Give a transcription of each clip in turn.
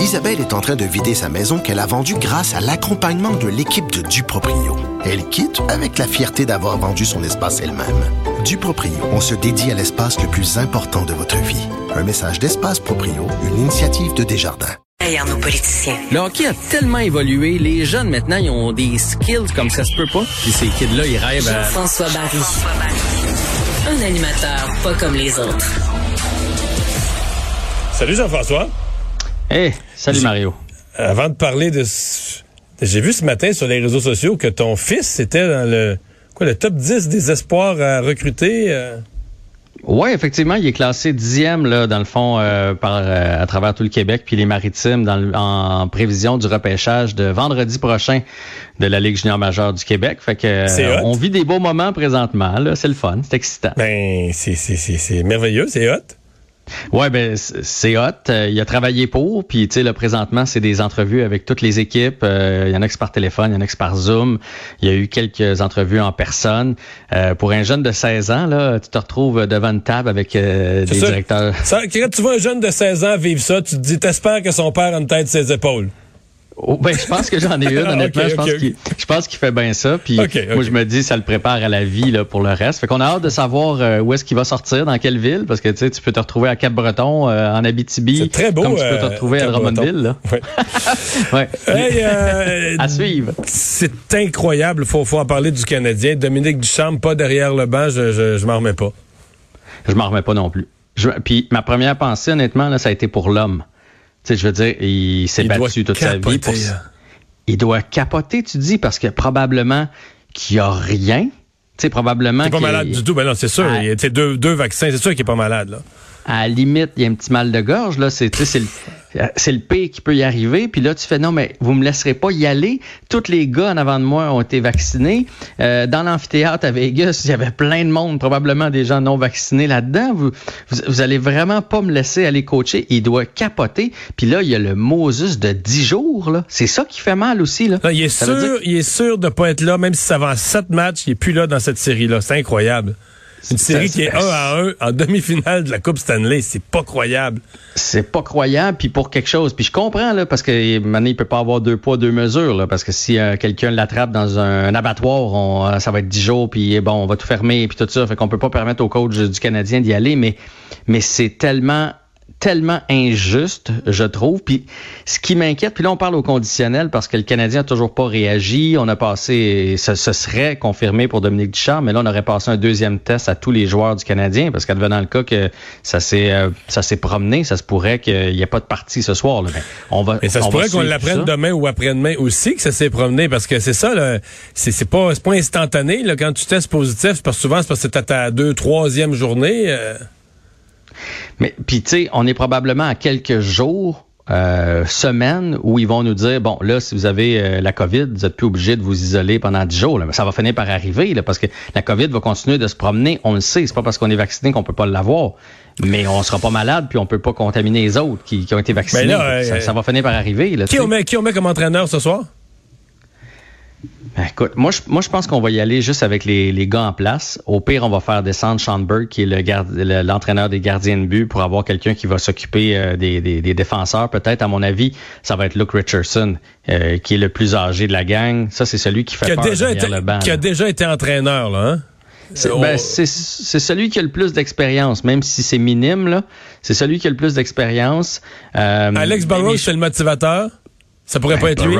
Isabelle est en train de vider sa maison qu'elle a vendue grâce à l'accompagnement de l'équipe de Duproprio. Elle quitte avec la fierté d'avoir vendu son espace elle-même. Duproprio, on se dédie à l'espace le plus important de votre vie. Un message d'Espace Proprio, une initiative de Desjardins. Derrière nos politiciens. Le hockey a tellement évolué, les jeunes maintenant, ils ont des skills comme ça se peut pas. Puis ces kids-là, ils rêvent à... Jean-François Barry. Un animateur pas comme les autres. Salut Jean-François. Hey, salut Mario. Avant de parler de... ce- J'ai vu ce matin sur les réseaux sociaux que ton fils était dans le quoi le top 10 des espoirs à recruter. euh? Ouais, effectivement, il est classé dixième là, dans le fond euh, par euh, à travers tout le Québec puis les Maritimes dans le- en prévision du repêchage de vendredi prochain de la Ligue junior majeure du Québec. Fait que euh, C'est hot. on vit des beaux moments présentement. Là, c'est le fun, c'est excitant. Ben c'est c'est c'est c'est merveilleux, c'est hot. Ouais, ben c'est hot. Euh, il a travaillé pour, puis tu sais là présentement c'est des entrevues avec toutes les équipes. Euh, Il y en a qui c'est par téléphone, il y en a qui c'est par Zoom. Il y a eu quelques entrevues en personne. Euh, pour un jeune de 16 ans là, tu te retrouves devant une table avec des ça. directeurs. Ça, quand tu vois un jeune de 16 ans vivre ça, tu te dis t'espères que son père a une tête ses épaules. Oh, ben, je pense que j'en ai une, honnêtement. Je, pense qu'il, je pense qu'il fait bien ça. Puis Ok, ok. moi, je me dis, ça le prépare à la vie là, pour le reste. Fait qu'on a hâte de savoir euh, où est-ce qu'il va sortir, dans quelle ville, parce que tu sais, tu peux te retrouver à Cap-Breton, euh, en Abitibi, C'est très beau. comme tu peux te euh, retrouver à Cap-Breton. Drummondville. Là. Ouais. Ouais. Hey, euh, à suivre. C'est incroyable. Faut, faut en parler du Canadien. Dominique Ducharme, pas derrière le banc, je, je, je m'en remets pas. Je m'en remets pas non plus. Je- puis ma première pensée, honnêtement, là, ça a été pour l'homme. Sais, je veux dire, il s'est battu toute sa vie pour. hein. Il doit capoter, tu dis, parce que probablement qu'il y a rien. Tu sais, probablement. Il est pas malade du tout. Ben non, c'est sûr. Ah. Il a deux, deux vaccins. C'est sûr qu'il est pas malade, là. à la limite, il y a un petit mal de gorge, là, c'est le, c'est le pire qui peut y arriver. Puis là, tu fais, non, mais vous me laisserez pas y aller. Tous les gars en avant de moi ont été vaccinés. Euh, dans l'amphithéâtre à Vegas, il y avait plein de monde, probablement des gens non vaccinés là-dedans. Vous, vous, vous allez vraiment pas me laisser aller coacher. Il doit capoter. Puis là, il y a le Moses de 10 jours, là. C'est ça qui fait mal aussi, là. Il est Ça sûr, il est sûr de pas être là, même si ça va en sept matchs, il est plus là dans cette série-là. C'est incroyable. Une série qui est 1 à 1 en demi-finale de la Coupe Stanley. C'est pas croyable. C'est pas croyable, puis pour quelque chose. Puis je comprends, là, parce que maintenant, il peut pas avoir deux poids, deux mesures, là, parce que si euh, quelqu'un l'attrape dans un, un abattoir, on, euh, ça va être dix jours, puis bon, on va tout fermer, puis tout ça. Fait qu'on peut pas permettre au coach du Canadien d'y aller, mais, mais c'est tellement tellement injuste, je trouve. Puis ce qui m'inquiète, puis là on parle au conditionnel parce que le Canadien a toujours pas réagi. On a passé, ce, ce serait confirmé pour Dominique Ducharme, mais là on aurait passé un deuxième test à tous les joueurs du Canadien parce qu'advenant le cas que ça s'est euh, ça s'est promené, ça se pourrait qu'il n'y ait pas de partie ce soir. Là. Ben, on va. Et ça se on pourrait qu'on l'apprenne demain ou après-demain aussi que ça s'est promené parce que c'est ça. C'est, pas, c'est pas instantané, là. Quand tu testes positif, c'est parce que souvent, c'est parce que c'est à ta deux, troisième journée. euh. Mais puis tu sais, on est probablement à quelques jours. euh, semaines où ils vont nous dire bon là si vous avez euh, la COVID vous êtes plus obligé de vous isoler pendant 10 jours là. mais ça va finir par arriver là, parce que la COVID va continuer de se promener on le sait c'est pas parce qu'on est vacciné qu'on peut pas l'avoir mais on sera pas malade puis on peut pas contaminer les autres qui, qui ont été vaccinés là, ça, euh, ça va finir par arriver là, Qui on, met, qui on met comme entraîneur ce soir? Ben, écoute, moi je, moi, je pense qu'on va y aller juste avec les, les gars en place. Au pire, on va faire descendre Sean Burke, qui est le garde- le- l'entraîneur des gardiens de but, pour avoir quelqu'un qui va s'occuper euh, des, des, des défenseurs. Peut-être, à mon avis, ça va être Luke Richardson, euh, qui est le plus âgé de la gang. Ça, c'est celui qui fait Qui a, peur déjà été, le banc. qui a là. déjà été entraîneur, là, hein? C'est ben, c'est- c'est celui qui a le plus d'expérience, même si c'est minime. là. C'est celui qui a le plus d'expérience. Euh, Alex Burrows, c'est le motivateur? Ça pourrait Ben, pas être lui?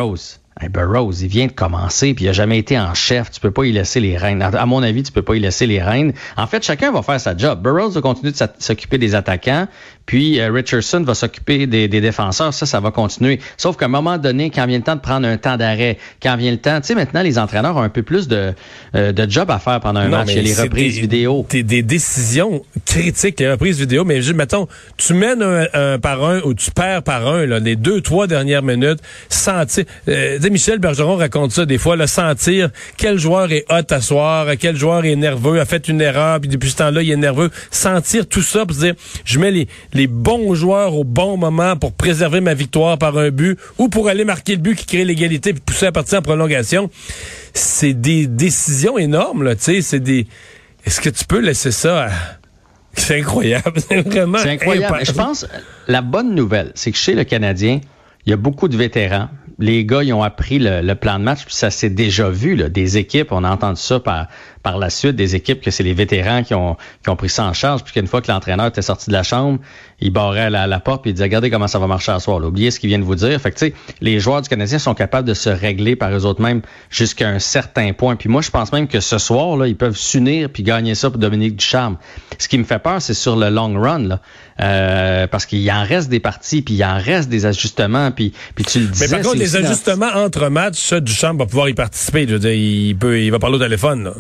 Burroughs. Hey, Burroughs, il vient de commencer, puis il a jamais été en chef. Tu peux pas y laisser les rênes. À mon avis, tu peux pas y laisser les rênes. En fait, chacun va faire sa job. Burroughs va continuer de s'occuper des attaquants, puis euh, Richardson va s'occuper des, des défenseurs. Ça, ça va continuer. Sauf qu'à un moment donné, quand vient le temps de prendre un temps d'arrêt, quand vient le temps, tu sais, maintenant, les entraîneurs ont un peu plus de, euh, de job à faire pendant un Non, match. Il y a mais les reprises des- vidéo. Des, des décisions critiques, les reprises vidéo. Mais juste, mettons, tu mènes un, un par un ou tu perds par un, là, les deux, trois dernières minutes, sentir. Euh, Michel Bergeron raconte ça des fois, le sentir quel joueur est hot à soir, quel joueur est nerveux, a fait une erreur, puis depuis ce temps-là, il est nerveux. Sentir tout ça pour se dire, je mets les, les bons joueur au bon moment pour préserver ma victoire par un but ou pour aller marquer le but qui crée l'égalité puis pousser la partie en prolongation. C'est des décisions énormes, là, tu sais, c'est des... Est-ce que tu peux laisser ça à... C'est incroyable, c'est vraiment C'est incroyable. Je pense, la bonne nouvelle, c'est que chez le Canadien, il y a beaucoup de vétérans. Les gars, ils ont appris le, plan de match, puis ça s'est déjà vu. Là, des équipes, on a entendu ça par, par la suite, des équipes que c'est les vétérans qui ont, qui ont pris ça en charge, puis qu'une fois que l'entraîneur était sorti de la chambre, il barrait la, la porte, puis il disait, regardez comment ça va marcher à soir. Là, oubliez ce qu'il vient de vous dire. Fait que, tu sais, les joueurs du Canadien sont capables de se régler par eux autres mêmes jusqu'à un certain point. Puis moi, je pense même que ce soir, là, ils peuvent s'unir puis gagner ça pour Dominique Ducharme. Ce qui me fait peur, c'est sur le long run, là. Euh, parce qu'il en reste des parties, puis il en reste des ajustements, puis, puis tu le disais. Mais par contre, les ajustements entre matchs, ça, Duchamp va pouvoir y participer. Je veux dire, il, peut, il va parler au téléphone. Là.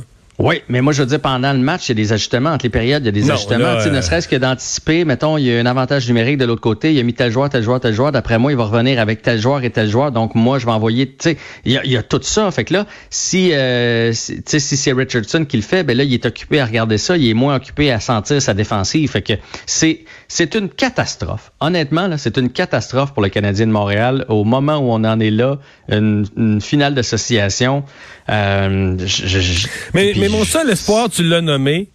Oui, mais moi je veux dire pendant le match, il y a des ajustements entre les périodes, il y a des ajustements, ne euh, serait-ce que d'anticiper, mettons, il y a un avantage numérique de l'autre côté, il a mis tel joueur, tel joueur, tel joueur, d'après moi, il va revenir avec tel joueur et tel joueur, donc moi je vais envoyer, tu sais, il y a, tout ça, fait que là, si euh, si, si c'est Richardson qui le fait, ben là il est occupé à regarder ça, il est moins occupé à sentir sa défensive, fait que c'est c'est une catastrophe. Honnêtement, là, c'est une catastrophe pour le Canadien de Montréal au moment où on en est là, une, une finale d'association. Euh, mais, mais mon seul espoir, tu l'as nommé,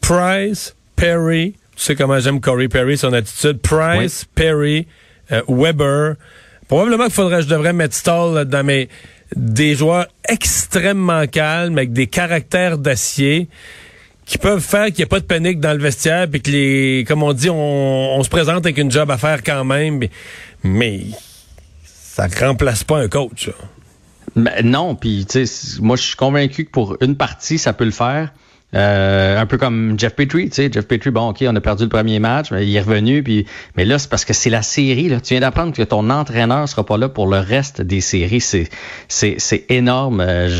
Price, Perry, tu sais comment j'aime Corey Perry, son attitude, Price, Perry, euh, Weber. Probablement qu'il faudrait, je devrais mettre Stall dans mes des joueurs extrêmement calmes avec des caractères d'acier qui peuvent faire qu'il n'y ait pas de panique dans le vestiaire puis que les comme on dit on, se présente avec une job à faire quand même mais, mais ça remplace pas un coach. Non, puis tu moi je suis convaincu que pour une partie, ça peut le faire. Euh, un peu comme Jeff Petrie, tu sais, Jeff Petrie, bon, ok, on a perdu le premier match, mais il est revenu, puis mais là c'est parce que c'est la série. Là. Tu viens d'apprendre que ton entraîneur sera pas là pour le reste des séries. C'est c'est c'est énorme. Euh,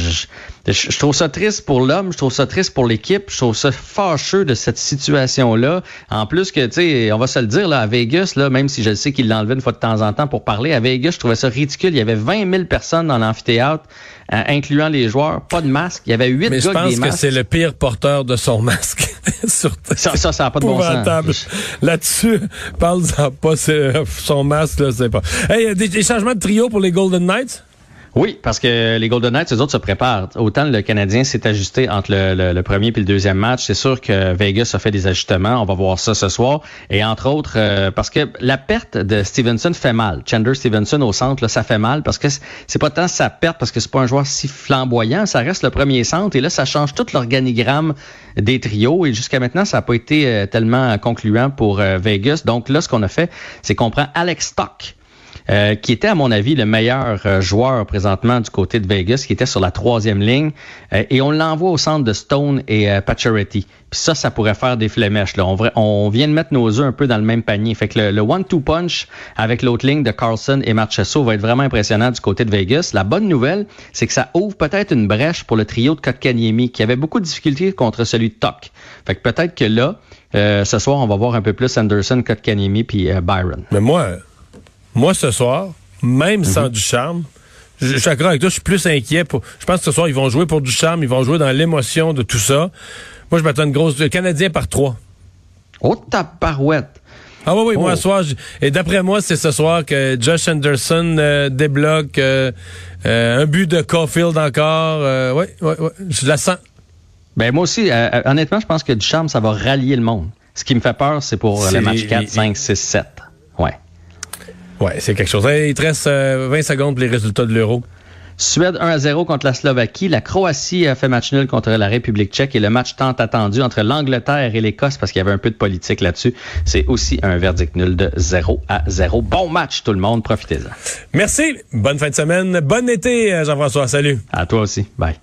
trouve ça triste pour l'homme, je trouve ça triste pour l'équipe, je trouve ça fâcheux de cette situation-là. En plus que, tu sais, on va se le dire, là, à Vegas, là, même si je sais qu'il l'enlevait une fois de temps en temps pour parler, à Vegas, je trouvais ça ridicule. Il y avait 20 000 personnes dans l'amphithéâtre, euh, incluant les joueurs, pas de masque. Il y avait 8 Mais je pense que c'est le pire porteur de son masque. ça, ça, ça n'a pas de bon sens. Là-dessus, parle-en pas, son masque, là, c'est pas. Hey, des, des changements de trio pour les Golden Knights? Oui, parce que les Golden Knights, eux autres se préparent. Autant le Canadien s'est ajusté entre le, premier et le deuxième match. C'est sûr que Vegas a fait des ajustements. On va voir ça ce soir. Et entre autres, euh, parce que la perte de Stevenson fait mal. Chandler Stevenson au centre, ça fait mal parce que c'est pas tant sa perte parce que c'est pas un joueur si flamboyant. Ça reste le premier centre et là, ça change tout l'organigramme des trios. Et jusqu'à maintenant, ça n'a pas été euh, tellement concluant pour euh, Vegas. Donc là, ce qu'on a fait, c'est qu'on prend Alex Stock euh, qui était, à mon avis, le meilleur euh, joueur présentement du côté de Vegas, qui était sur la troisième ligne. Euh, et on l'envoie au centre de Stone et euh, Puis ça, ça pourrait faire des flémèches. Là. On, on, vient de mettre nos œufs un peu dans le même panier. Fait que le, one-two punch avec l'autre ligne de Carlson et Marchesso va être vraiment impressionnant du côté de Vegas. La bonne nouvelle, c'est que ça ouvre peut-être une brèche pour le trio de Kotkaniemi, qui avait beaucoup de difficultés contre celui de Tuck. Fait que peut-être que là, ce soir, on va voir un peu plus Anderson, Kotkaniemi puis Byron. Mais moi, moi, ce soir, même sans mhm. du charme, je, suis d'accord avec toi, je suis plus inquiet. Pour, je pense que ce soir, ils vont jouer pour du charme, ils vont jouer dans l'émotion de tout ça. Moi, je m'attends une grosse... Le Canadien par trois. Oh, ta parouette! Ah oui, oui, moi, oh. ce soir, et d'après moi, c'est ce soir que Josh Anderson euh, débloque euh, euh, un but de Caulfield encore. oui, oui, oui, je la sens. Ben moi aussi, honnêtement, je pense que du charme, ça va rallier le monde. Ce qui me fait peur, c'est pour le match 4, 5, 6, 7. Ouais. Oui, c'est quelque chose. Il te reste 20 euh, secondes pour les résultats de l'Euro. Suède 1 à 0 contre la Slovaquie. La Croatie a fait match nul contre la République tchèque et le match tant attendu entre l'Angleterre et l'Écosse parce qu'il y avait un peu de politique là-dessus. C'est aussi un verdict nul de 0 à 0. Bon match tout le monde, profitez-en. Merci. Bonne fin de semaine. Bon été, Jean-François. Salut. À toi aussi. Bye.